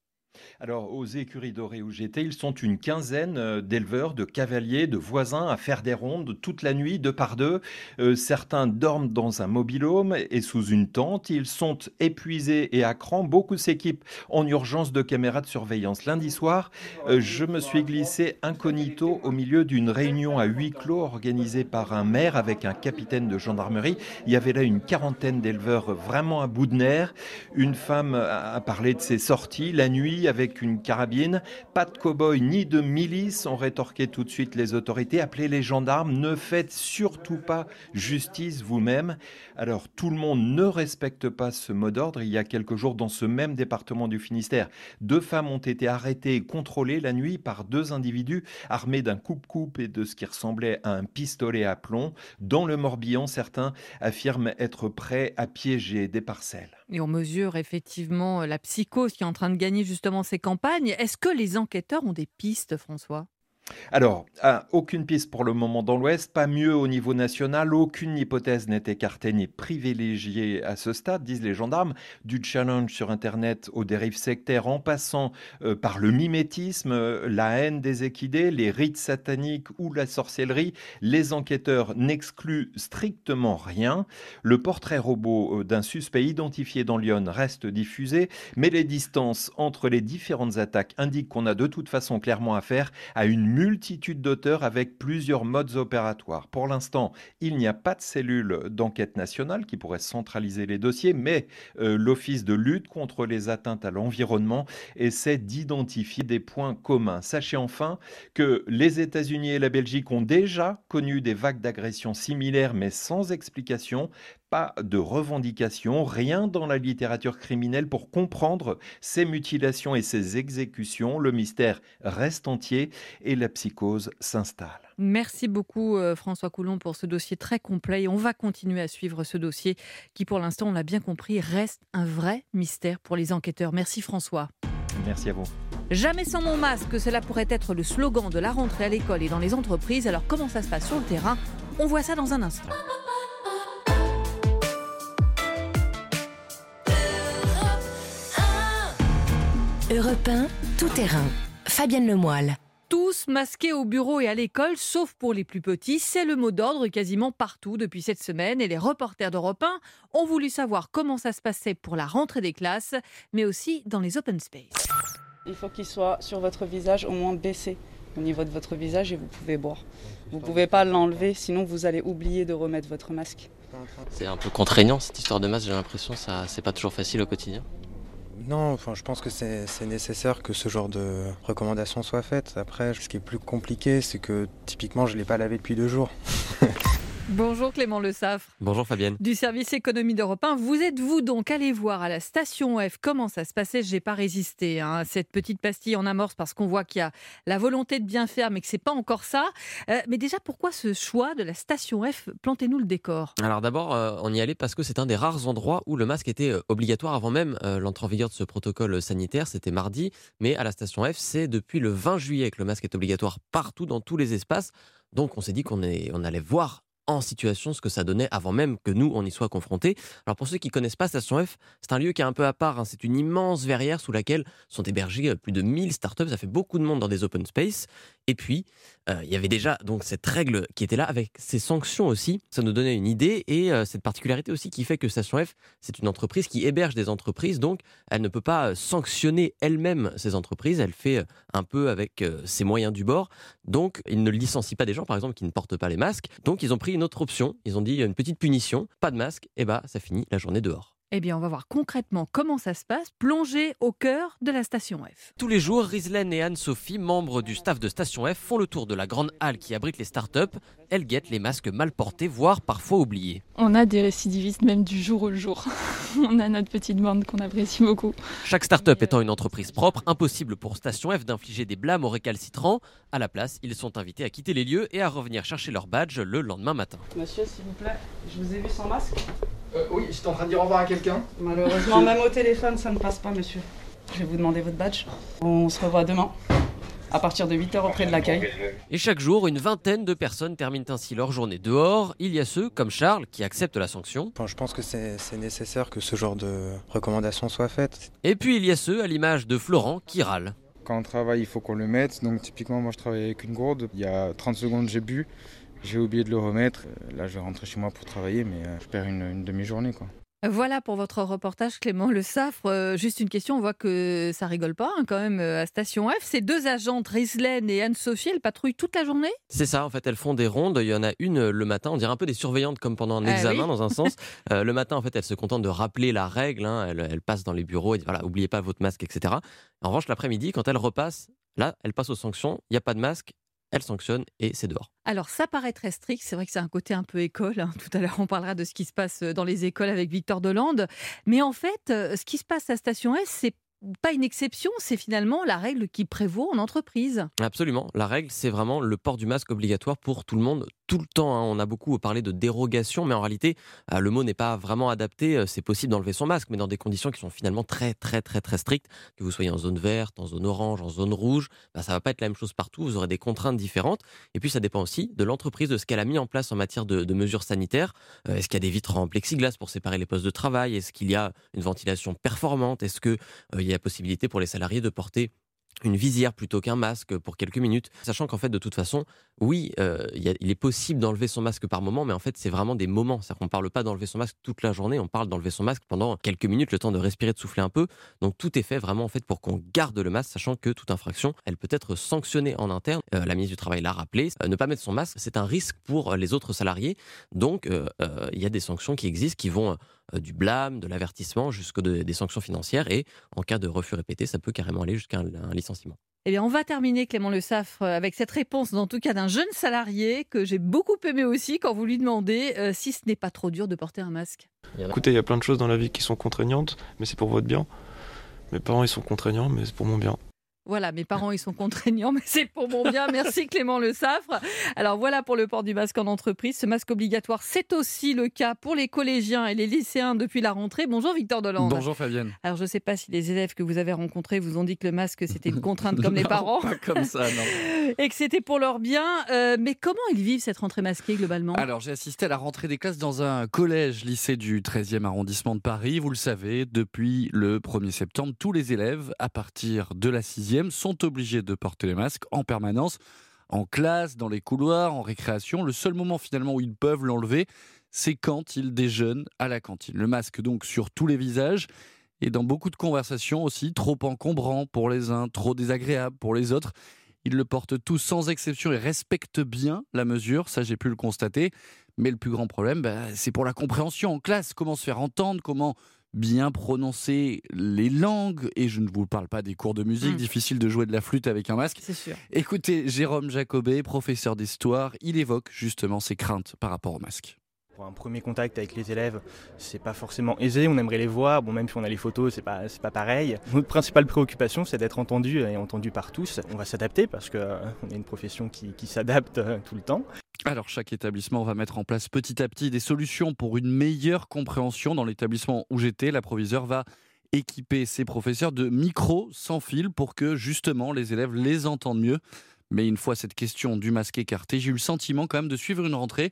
Alors, aux écuries dorées où j'étais, ils sont une quinzaine euh, d'éleveurs, de cavaliers, de voisins à faire des rondes toute la nuit, deux par deux. Euh, certains dorment dans un mobilhome et sous une tente. Ils sont épuisés et à cran. Beaucoup s'équipent en urgence de caméras de surveillance. Lundi soir, euh, je me suis glissé incognito au milieu d'une réunion à huis clos organisée par un maire avec un capitaine de gendarmerie. Il y avait là une quarantaine d'éleveurs vraiment à bout de nerfs. Une femme a parlé de ses sorties la nuit avec une carabine. Pas de cow-boy ni de milice, ont rétorqué tout de suite les autorités. Appelez les gendarmes, ne faites surtout pas justice vous-même. Alors tout le monde ne respecte pas ce mot d'ordre. Il y a quelques jours, dans ce même département du Finistère, deux femmes ont été arrêtées et contrôlées la nuit par deux individus armés d'un coupe-coupe et de ce qui ressemblait à un pistolet à plomb. Dans le Morbihan, certains affirment être prêts à piéger des parcelles. Et on mesure effectivement la psychose qui est en train de gagner justement ces campagnes. Est-ce que les enquêteurs ont des pistes, François? Alors, ah, aucune piste pour le moment dans l'Ouest, pas mieux au niveau national, aucune hypothèse n'est écartée ni privilégiée à ce stade, disent les gendarmes, du challenge sur Internet aux dérives sectaires en passant euh, par le mimétisme, euh, la haine des équidés, les rites sataniques ou la sorcellerie, les enquêteurs n'excluent strictement rien. Le portrait robot euh, d'un suspect identifié dans Lyon reste diffusé, mais les distances entre les différentes attaques indiquent qu'on a de toute façon clairement affaire à une multitude d'auteurs avec plusieurs modes opératoires. Pour l'instant, il n'y a pas de cellule d'enquête nationale qui pourrait centraliser les dossiers, mais euh, l'Office de lutte contre les atteintes à l'environnement essaie d'identifier des points communs. Sachez enfin que les États-Unis et la Belgique ont déjà connu des vagues d'agressions similaires mais sans explication pas de revendication, rien dans la littérature criminelle pour comprendre ces mutilations et ces exécutions. Le mystère reste entier et la psychose s'installe. Merci beaucoup euh, François Coulon pour ce dossier très complet. on va continuer à suivre ce dossier qui pour l'instant, on l'a bien compris, reste un vrai mystère pour les enquêteurs. Merci François. Merci à vous. Jamais sans mon masque, cela pourrait être le slogan de la rentrée à l'école et dans les entreprises. Alors comment ça se passe sur le terrain? On voit ça dans un instant. Europe 1, tout terrain. Fabienne Lemoyle. Tous masqués au bureau et à l'école, sauf pour les plus petits, c'est le mot d'ordre quasiment partout depuis cette semaine. Et les reporters d'Europe 1 ont voulu savoir comment ça se passait pour la rentrée des classes, mais aussi dans les open space. Il faut qu'il soit sur votre visage au moins baissé au niveau de votre visage et vous pouvez boire. Vous ne pouvez pas l'enlever, sinon vous allez oublier de remettre votre masque. C'est un peu contraignant cette histoire de masque, j'ai l'impression, ça c'est pas toujours facile au quotidien. Non, enfin, je pense que c'est nécessaire que ce genre de recommandations soient faites. Après, ce qui est plus compliqué, c'est que typiquement, je ne l'ai pas lavé depuis deux jours. Bonjour Clément Le Saffre. Bonjour Fabienne. Du service économie d'Europe 1. Vous êtes-vous donc allé voir à la station F? Comment ça se passait? J'ai pas résisté hein, à cette petite pastille en amorce parce qu'on voit qu'il y a la volonté de bien faire mais que c'est pas encore ça. Euh, mais déjà, pourquoi ce choix de la station F? Plantez-nous le décor. Alors d'abord, euh, on y allait parce que c'est un des rares endroits où le masque était euh, obligatoire avant même l'entrée en vigueur de ce protocole sanitaire. C'était mardi, mais à la station F, c'est depuis le 20 juillet que le masque est obligatoire partout dans tous les espaces. Donc on s'est dit qu'on on allait voir en situation ce que ça donnait avant même que nous, on y soit confrontés. Alors pour ceux qui connaissent pas Station F, c'est un lieu qui est un peu à part. Hein. C'est une immense verrière sous laquelle sont hébergées euh, plus de 1000 startups. Ça fait beaucoup de monde dans des open space. Et puis, euh, il y avait déjà donc cette règle qui était là avec ces sanctions aussi. Ça nous donnait une idée et euh, cette particularité aussi qui fait que Station F, c'est une entreprise qui héberge des entreprises. Donc, elle ne peut pas sanctionner elle-même ces entreprises. Elle fait un peu avec ses moyens du bord. Donc, ils ne licencient pas des gens, par exemple, qui ne portent pas les masques. Donc, ils ont pris une autre option. Ils ont dit une petite punition, pas de masque, et bah ça finit la journée dehors. Eh bien, on va voir concrètement comment ça se passe, plongé au cœur de la station F. Tous les jours, Rizlen et Anne-Sophie, membres du staff de Station F, font le tour de la grande halle qui abrite les startups. Elles guettent les masques mal portés, voire parfois oubliés. On a des récidivistes même du jour au jour. on a notre petite bande qu'on apprécie beaucoup. Chaque start-up étant une entreprise propre, impossible pour Station F d'infliger des blâmes aux récalcitrants. À la place, ils sont invités à quitter les lieux et à revenir chercher leur badge le lendemain matin. Monsieur, s'il vous plaît, je vous ai vu sans masque. Euh, oui, j'étais en train de dire au revoir à quelqu'un. Malheureusement, même au téléphone, ça ne passe pas, monsieur. Je vais vous demander votre badge. On se revoit demain, à partir de 8h auprès de l'accueil. Et chaque jour, une vingtaine de personnes terminent ainsi leur journée dehors. Il y a ceux, comme Charles, qui acceptent la sanction. je pense que c'est nécessaire que ce genre de recommandations soient faites. Et puis il y a ceux, à l'image de Florent, qui râlent. Quand on travaille, il faut qu'on le mette. Donc typiquement, moi je travaille avec une gourde. Il y a 30 secondes, j'ai bu. J'ai oublié de le remettre. Là, je vais rentrer chez moi pour travailler, mais euh, je perds une, demi-journée. quoi. Voilà pour votre reportage, Clément Le Saffre. Euh, juste une question, on voit que ça rigole pas hein, quand même euh, à Station F. Ces deux agentes, Rislaine et Anne-Sophie, elles patrouillent toute la journée? C'est ça, en fait, elles font des rondes. Il y en a une euh, le matin, on dirait un peu des surveillantes comme pendant un Ah examen oui. dans un sens. Euh, le matin, en fait, elles se contentent de rappeler la règle. hein. Elles, elles passent dans les bureaux et disent, voilà, oubliez pas votre masque, etc. En revanche, l'après-midi, quand elles repassent, là, elles passent aux sanctions. Il n'y a pas de masque, elles sanctionnent et c'est dehors. Alors, ça paraît très strict. C'est vrai que c'est un côté un peu école. hein. Tout à l'heure, on parlera de ce qui se passe dans les écoles avec Victor Delande. Mais en fait, euh, ce qui se passe à Station S, c'est pas une exception. C'est finalement la règle qui prévaut en entreprise. Absolument. La règle, c'est vraiment le port du masque obligatoire pour tout le monde, tout le temps. hein. On a beaucoup parlé de dérogation, mais en réalité, euh, le mot n'est pas vraiment adapté. Euh, C'est possible d'enlever son masque, mais dans des conditions qui sont finalement très, très, très, très strictes. Que vous soyez en zone verte, en zone orange, en zone rouge, bah, ça va pas être la même chose partout. Vous aurez des contraintes différentes. Et puis, ça dépend aussi de l'entreprise, de ce qu'elle a mis en place en matière de, mesures sanitaires. Euh, Est-ce qu'il y a des vitres en plexiglas pour séparer les postes de travail? Est-ce qu'il y a une ventilation performante? Est-ce qu'il y a possibilité pour les salariés de porter une visière plutôt qu'un masque pour quelques minutes, sachant qu'en fait de toute façon, oui, euh, il est possible d'enlever son masque par moment, mais en fait c'est vraiment des moments, c'est-à-dire qu'on parle pas d'enlever son masque toute la journée, on parle d'enlever son masque pendant quelques minutes, le temps de respirer, de souffler un peu. Donc tout est fait vraiment en fait pour qu'on garde le masque, sachant que toute infraction, elle peut être sanctionnée en interne. Euh, la ministre du travail l'a rappelé, Euh, ne pas mettre son masque, c'est un risque pour les autres salariés. Donc il y a des sanctions qui existent, qui vont du blâme, de l'avertissement, jusqu'à des sanctions financières, et en cas de refus répété, ça peut carrément aller jusqu'à un- un licenciement. Eh bien, on va terminer, Clément Le Saffre, euh, avec cette réponse, en tout cas d'un jeune salarié que j'ai beaucoup aimé aussi quand vous lui demandez euh, si ce n'est pas trop dur de porter un masque. Écoutez, il y a plein de choses dans la vie qui sont contraignantes, mais c'est pour votre bien. Mes parents, ils sont contraignants, mais c'est pour mon bien. Voilà, mes parents, ils sont contraignants, mais c'est pour mon bien. Merci Clément Le Saffre. Alors voilà pour le port du masque en entreprise. Ce masque obligatoire, c'est aussi le cas pour les collégiens et les lycéens depuis la rentrée. Bonjour Victor Delande. Bonjour Fabienne. Alors je ne sais pas si les élèves que vous avez rencontrés vous ont dit que le masque, c'était une contrainte comme les parents. Pas comme ça, non. Et que c'était pour leur bien. Euh, mais comment ils vivent cette rentrée masquée globalement? Alors, j'ai assisté à la rentrée des classes dans un collège-lycée du 13e arrondissement de Paris. Vous le savez, depuis le 1er septembre, tous les élèves, à partir de la 6e, sont obligés de porter les masques en permanence, en classe, dans les couloirs, en récréation. Le seul moment finalement où ils peuvent l'enlever, c'est quand ils déjeunent à la cantine. Le masque donc sur tous les visages. Et dans beaucoup de conversations aussi, trop encombrant pour les uns, trop désagréable pour les autres. Ils le portent tous sans exception et respectent bien la mesure, ça j'ai pu le constater. Mais le plus grand problème, bah, c'est pour la compréhension en classe. Comment se faire entendre, comment bien prononcer les langues. Et je ne vous parle pas des cours de musique, Mm. difficile de jouer de la flûte avec un masque. C'est sûr. Écoutez, Jérôme Jacobet, professeur d'histoire, il évoque justement ses craintes par rapport au masque. Un premier contact avec les élèves, c'est pas forcément aisé, on aimerait les voir, bon même si on a les photos, c'est pas, pas pareil. Notre principale préoccupation, c'est d'être entendu et entendu par tous. On va s'adapter parce qu'on a une profession qui, qui s'adapte euh, tout le temps. Alors chaque établissement va mettre en place petit à petit des solutions pour une meilleure compréhension. Dans l'établissement où j'étais, la proviseure va équiper ses professeurs de micros sans fil pour que justement les élèves les entendent mieux. Mais une fois cette question du masque écartée, j'ai eu le sentiment quand même de suivre une rentrée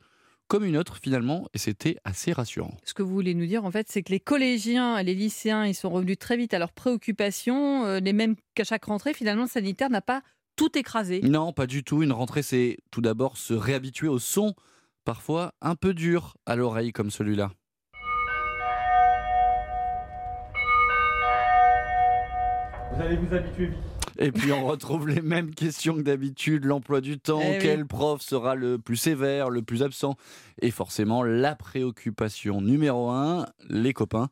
comme une autre finalement et c'était assez rassurant. Ce que vous voulez nous dire, en fait, c'est que les collégiens et les lycéens, ils sont revenus très vite à leurs préoccupations, euh, les mêmes qu'à chaque rentrée. Finalement, le sanitaire n'a pas tout écrasé. Non, pas du tout. Une rentrée, c'est tout d'abord se réhabituer au son, parfois un peu dur à l'oreille comme celui-là. Vous allez vous habituer vite. Et puis on retrouve les mêmes questions que d'habitude, l'emploi du temps, Eh oui. quel prof sera le plus sévère, le plus absent, et forcément la préoccupation numéro un, les copains.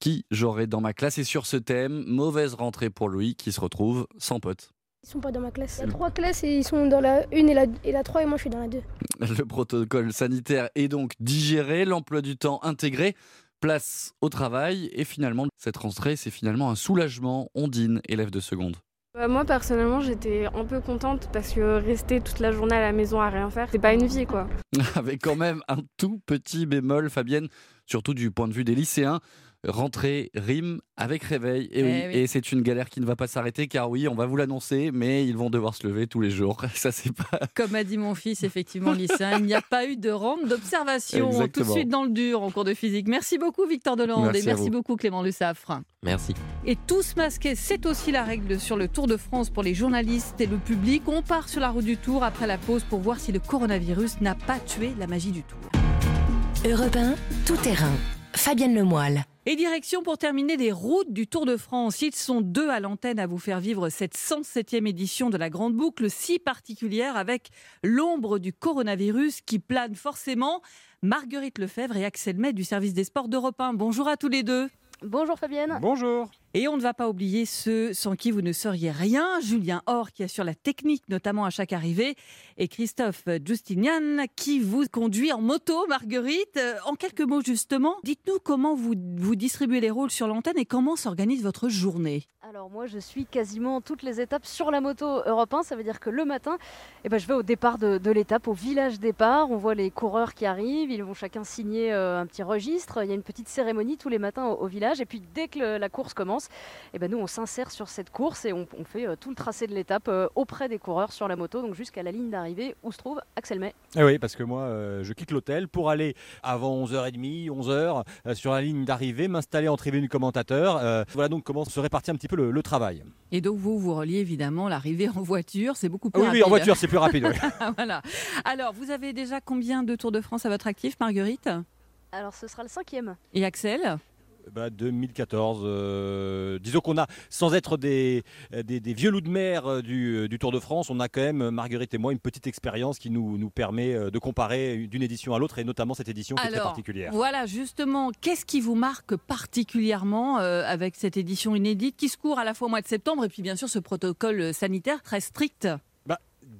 Qui j'aurai dans ma classe? Et sur ce thème, mauvaise rentrée pour Louis qui se retrouve sans pote. Ils sont pas dans ma classe. Il y a trois classes et ils sont dans la une et la, et la 3 et moi je suis dans la 2. Le protocole sanitaire est donc digéré, l'emploi du temps intégré, place au travail, et finalement cette rentrée c'est finalement un soulagement, Ondine, élève de seconde. Bah, moi personnellement j'étais un peu contente parce que rester toute la journée à la maison à rien faire, c'est pas une vie quoi. avec quand même un tout petit bémol, Fabienne, surtout du point de vue des lycéens. Rentrer rime avec réveil. Et, Eh oui. et c'est une galère qui ne va pas s'arrêter car oui, on va vous l'annoncer, mais ils vont devoir se lever tous les jours. Ça, c'est pas. Comme a dit mon fils, effectivement, lycéen, il n'y a pas eu de rampe d'observation. Tout de suite dans le dur en cours de physique. Merci beaucoup, Victor Delande. Merci et merci beaucoup, Clément Le Saffre. Merci. Et tous masqués, c'est aussi la règle sur le Tour de France pour les journalistes et le public. On part sur la route du Tour après la pause pour voir si le coronavirus n'a pas tué la magie du Tour. Europe 1, tout terrain. Fabienne Lemoyle. Et direction pour terminer des routes du Tour de France. Ils sont deux à l'antenne à vous faire vivre cette 107e édition de la Grande Boucle, si particulière avec l'ombre du coronavirus qui plane forcément. Marguerite Lefebvre et Axel May du service des sports d'Europe 1. Bonjour à tous les deux. Bonjour Fabienne. Bonjour. Et on ne va pas oublier ceux sans qui vous ne seriez rien. Julien Or qui assure la technique, notamment à chaque arrivée, et Christophe Justinian qui vous conduit en moto, Marguerite. Euh, En quelques mots justement, dites-nous comment vous, vous distribuez les rôles sur l'antenne et comment s'organise votre journée. Alors moi je suis quasiment toutes les étapes sur la moto Europe 1, ça veut dire que le matin, eh ben, je vais au départ de, l'étape, au village départ, on voit les coureurs qui arrivent, ils vont chacun signer euh, un petit registre, il y a une petite cérémonie tous les matins au, village et puis dès que la course commence, eh ben, nous on s'insère sur cette course et on, on fait euh, tout le tracé de l'étape euh, auprès des coureurs sur la moto, donc jusqu'à la ligne d'arrivée où se trouve Axel May. Eh oui, parce que moi, euh, je quitte l'hôtel pour aller avant 11h30, 11h, euh, sur la ligne d'arrivée, m'installer en tribune commentateur. Euh, voilà donc comment se répartit un petit peu le, le travail. Et donc vous, vous reliez évidemment l'arrivée en voiture, c'est beaucoup plus oui, oui, rapide. en voiture, c'est plus rapide, oui. voilà. Alors, vous avez déjà combien de Tours de France à votre actif, Marguerite? Alors ce sera le cinquième. Et Axel? Bah, 2014, euh, disons qu'on a, sans être des, des, des vieux loups de mer euh, du, du Tour de France, on a quand même, Marguerite et moi, une petite expérience qui nous, nous permet euh, de comparer d'une édition à l'autre, et notamment cette édition qui est très particulière. voilà, justement, qu'est-ce qui vous marque particulièrement euh, avec cette édition inédite qui se court à la fois au mois de septembre et puis bien sûr ce protocole sanitaire très strict?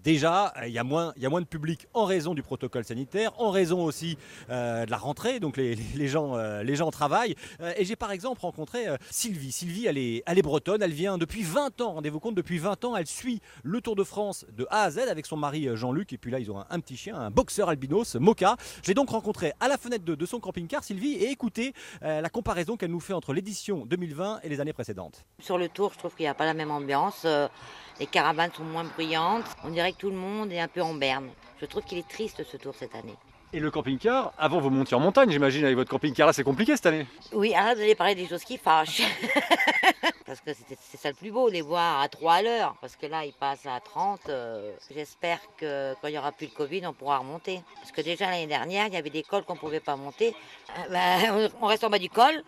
Déjà, euh, il y, a moins- de public en raison du protocole sanitaire, en raison aussi euh, de la rentrée, donc les, euh, gens travaillent. Et j'ai par exemple rencontré Sylvie. Sylvie, elle est, bretonne, elle vient depuis 20 ans, rendez-vous compte, depuis 20 ans, elle suit le Tour de France de A à Z avec son mari Jean-Luc. Et puis là, ils ont un, petit chien, un boxeur albinos, Moka. Je l'ai donc rencontré à la fenêtre de, son camping-car, Sylvie, et écoutez euh, la comparaison qu'elle nous fait entre l'édition 2020 et les années précédentes. Sur le tour, je trouve qu'il n'y a pas la même ambiance. Les caravanes sont moins bruyantes. On dirait que tout le monde est un peu en berne. Je trouve qu'il est triste ce tour cette année. Et le camping-car, avant vous montiez en montagne, j'imagine, avec votre camping-car là, c'est compliqué cette année. Oui, arrête d'aller parler des choses qui fâchent. Parce que c'était- c'est ça le plus beau, les voir à 3 à l'heure. Parce que là, ils passent à 30. euh, J'espère que quand il n'y aura plus de Covid, on pourra remonter. Parce que déjà l'année dernière, il y avait des cols qu'on ne pouvait pas monter. Euh, ben, on reste en bas du col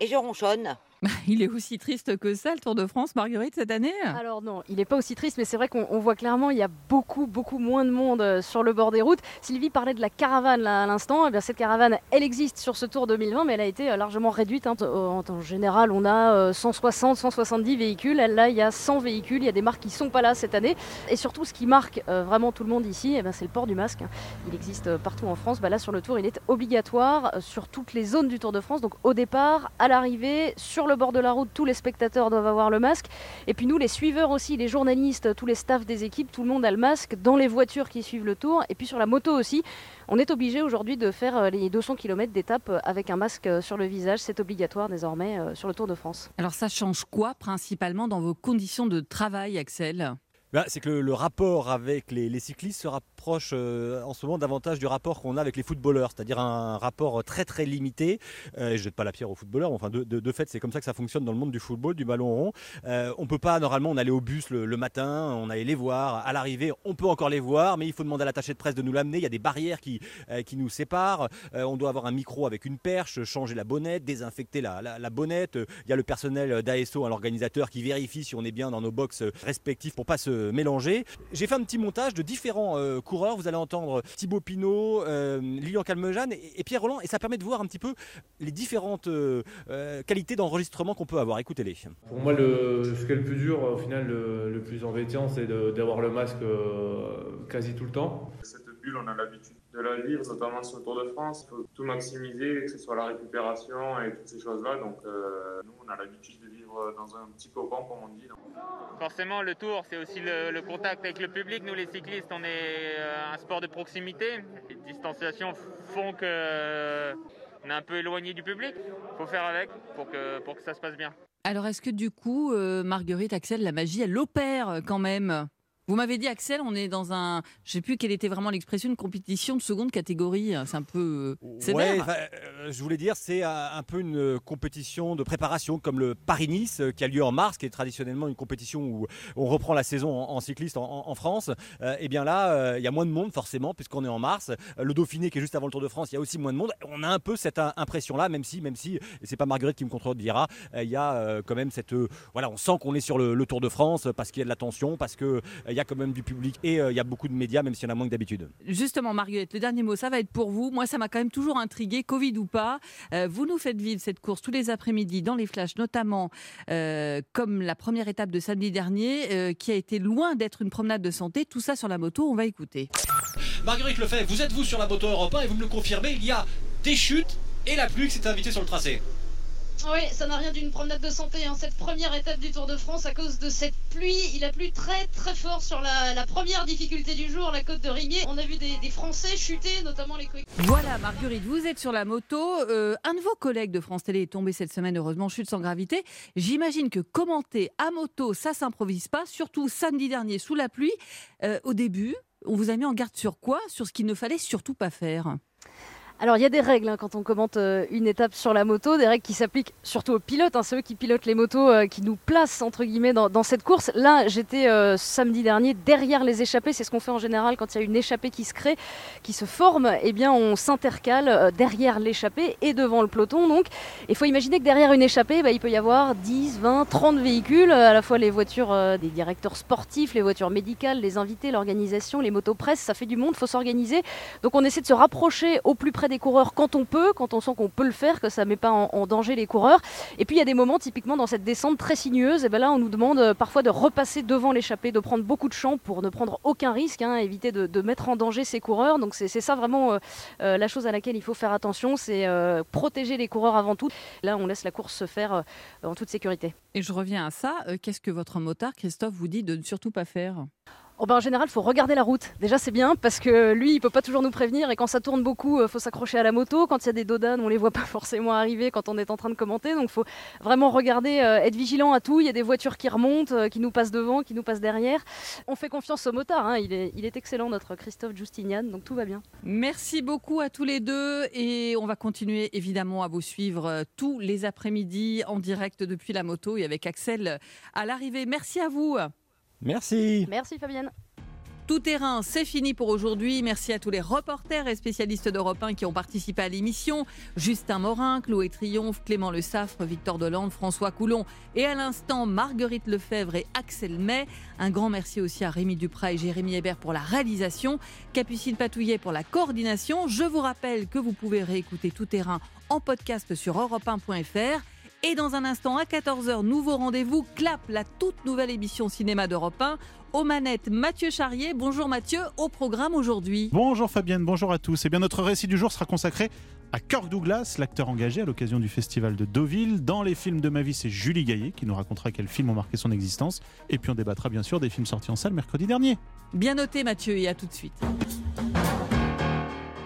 et je ronchonne. Il est aussi triste que ça, le Tour de France, Marguerite, cette année Alors non, il n'est pas aussi triste, mais c'est vrai qu'on on voit clairement il y a beaucoup, beaucoup moins de monde euh, sur le bord des routes. Sylvie parlait de la caravane là, à l'instant. Eh bien, cette caravane, elle existe sur ce Tour 2020, mais elle a été euh, largement réduite. hein. En, en général, on a euh, 160, 170 véhicules. Là, il y a 100 véhicules. Il y a des marques qui ne sont pas là cette année. Et surtout, ce qui marque euh, vraiment tout le monde ici, eh c'est le port du masque. hein. Il existe euh, partout en France. Bah, là, sur le Tour, il est obligatoire euh, sur toutes les zones du Tour de France. Donc au départ, à l'arrivée, sur le bord de la route, tous les spectateurs doivent avoir le masque. Et puis nous, les suiveurs aussi, les journalistes, tous les staffs des équipes, tout le monde a le masque dans les voitures qui suivent le tour. Et puis sur la moto aussi, on est obligé aujourd'hui de faire euh, les 200 km d'étape euh, avec un masque euh, sur le visage. C'est obligatoire désormais sur le Tour de France. Alors ça change quoi principalement dans vos conditions de travail, Axel? Ben, c'est que le, rapport avec les, cyclistes se rapproche euh, en ce moment davantage du rapport qu'on a avec les footballeurs, c'est-à-dire un rapport très très limité. Euh, je jette pas la pierre aux footballeurs, enfin de, fait c'est comme ça que ça fonctionne dans le monde du football, du ballon rond. Euh, on peut pas normalement on allait au bus le, matin, on allait les voir. À l'arrivée on peut encore les voir, mais il faut demander à l'attaché de presse de nous l'amener. Il y a des barrières qui, euh, qui nous séparent. On doit avoir un micro avec une perche, changer la bonnette, désinfecter la, la, bonnette. Il y a le personnel d'ASO, l'organisateur, qui vérifie si on est bien dans nos box respectifs pour pas se mélanger. J'ai fait un petit montage de différents euh, coureurs. Vous allez entendre Thibaut Pinot, euh, Lilian Calmejane et, et Pierre Roland, et ça permet de voir un petit peu les différentes euh, euh, qualités d'enregistrement qu'on peut avoir. Écoutez-les. Pour moi, le, ce qui est le plus dur, au final, le, le plus embêtant, c'est d'avoir le masque euh, quasi tout le temps. Cette bulle, on a l'habitude de la vivre, notamment sur le Tour de France. Il faut tout maximiser, que ce soit la récupération et toutes ces choses-là. Donc, euh, nous, on a l'habitude de vivre dans un petit cocon, comme on dit. Donc, Forcément, le tour, c'est aussi le, le contact avec le public. Nous, les cyclistes, on est euh, un sport de proximité. Les distanciations font que euh, on est un peu éloigné du public. Il faut faire avec pour que, pour que ça se passe bien. Alors est-ce que du coup, euh, Marguerite, Axel, la magie, elle opère quand même? Vous m'avez dit, Axel, on est dans un. Je sais plus quelle était vraiment l'expression, une compétition de seconde catégorie. C'est un peu euh. Ouais, euh, je voulais dire, c'est un, un peu une euh, compétition de préparation comme le Paris-Nice euh, qui a lieu en mars, qui est traditionnellement une compétition où on reprend la saison en, en cycliste en, en France. Euh, et bien là, euh, il y a moins de monde forcément puisqu'on est en mars. Euh, Le Dauphiné qui est juste avant le Tour de France, il y a aussi moins de monde. On a un peu cette euh, impression-là, même si, même si, et c'est pas Marguerite qui me contredira, euh, il y a euh, quand même cette, euh, voilà, on sent qu'on est sur le, le Tour de France parce qu'il y a de l'attention, parce que euh, il y a quand même du public et euh, il y a beaucoup de médias, même s'il y en a moins que d'habitude. Justement, Marguerite, le dernier mot, ça va être pour vous. Moi, ça m'a quand même toujours intrigué, Covid ou pas. Euh, vous nous faites vivre cette course tous les après-midi dans les flashs, notamment euh, comme la première étape de samedi dernier, euh, qui a été loin d'être une promenade de santé. Tout ça sur la moto, on va écouter. Marguerite Lefebvre, vous êtes vous sur la moto Europe 1 et vous me le confirmez, il y a des chutes et la pluie qui s'est invitée sur le tracé. Oui, ça n'a rien d'une promenade de santé. hein. Cette première étape du Tour de France, à cause de cette pluie, il a plu très très fort sur la, première difficulté du jour, la côte de Rimier. On a vu des, des Français chuter, notamment les coéquipiers. Voilà, Marguerite, vous êtes sur la moto. Euh, un de vos collègues de France Télé est tombé cette semaine, heureusement, chute sans gravité. J'imagine que commenter à moto, ça s'improvise pas, surtout samedi dernier sous la pluie. Euh, au début, on vous a mis en garde sur quoi? Sur ce qu'il ne fallait surtout pas faire? Alors il y a des règles hein, quand on commente euh, une étape sur la moto, des règles qui s'appliquent surtout aux pilotes, hein, ceux qui pilotent les motos euh, qui nous placent entre guillemets dans, cette course. Là j'étais euh, samedi dernier derrière les échappées, c'est ce qu'on fait en général quand il y a une échappée qui se crée, qui se forme, eh bien on s'intercale derrière l'échappée et devant le peloton. Donc il faut imaginer que derrière une échappée, bah, il peut y avoir 10, 20, 30 véhicules, à la fois les voitures des directeurs sportifs, les voitures médicales, les invités, l'organisation, les motos presse, ça fait du monde, faut s'organiser. Donc on essaie de se rapprocher au plus près des coureurs quand on peut, quand on sent qu'on peut le faire, que ça ne met pas en, danger les coureurs. Et puis il y a des moments, typiquement dans cette descente très sinueuse, et ben là on nous demande euh, parfois de repasser devant l'échappée, de prendre beaucoup de champ pour ne prendre aucun risque, hein, éviter de, mettre en danger ces coureurs. Donc c'est ça vraiment euh, euh, la chose à laquelle il faut faire attention, c'est protéger les coureurs avant tout. Là on laisse la course se faire en toute sécurité. Et je reviens à ça. Qu'est-ce que votre motard, Christophe, vous dit de ne surtout pas faire? Oh ben, en général, il faut regarder la route. Déjà, c'est bien parce que lui, il peut pas toujours nous prévenir. Et quand ça tourne beaucoup, il faut s'accrocher à la moto. Quand il y a des dodanes, on les voit pas forcément arriver quand on est en train de commenter. Donc, faut vraiment regarder, euh, être vigilant à tout. Il y a des voitures qui remontent, euh, qui nous passent devant, qui nous passent derrière. On fait confiance au motard. hein. Il, est, il est excellent, notre Christophe Justinian. Donc, tout va bien. Merci beaucoup à tous les deux et on va continuer évidemment à vous suivre euh, tous les après-midi en direct depuis la moto et avec Axel à l'arrivée. Merci à vous. Merci. Merci, Fabienne. Tout terrain, c'est fini pour aujourd'hui. Merci à tous les reporters et spécialistes d'Europe 1 qui ont participé à l'émission. Justin Morin, Chloé Triomphe, Clément Le Saffre, Victor Delande, François Coulon et à l'instant Marguerite Lefebvre et Axel May. Un grand merci aussi à Rémi Duprat et Jérémy Hébert pour la réalisation, Capucine Patouillet pour la coordination. Je vous rappelle que vous pouvez réécouter Tout terrain en podcast sur europe1.fr. Et dans un instant, à 14h, nouveau rendez-vous, Clap, la toute nouvelle émission cinéma d'Europe 1. Aux manettes, Mathieu Charrier. Bonjour Mathieu, au programme aujourd'hui. Bonjour Fabienne, bonjour à tous. Eh bien, notre récit du jour sera consacré à Kirk Douglas, l'acteur engagé à l'occasion du festival de Deauville. Dans les films de ma vie, c'est Julie Gaillet qui nous racontera quels films ont marqué son existence. Et puis on débattra bien sûr des films sortis en salle mercredi dernier. Bien noté Mathieu et à tout de suite.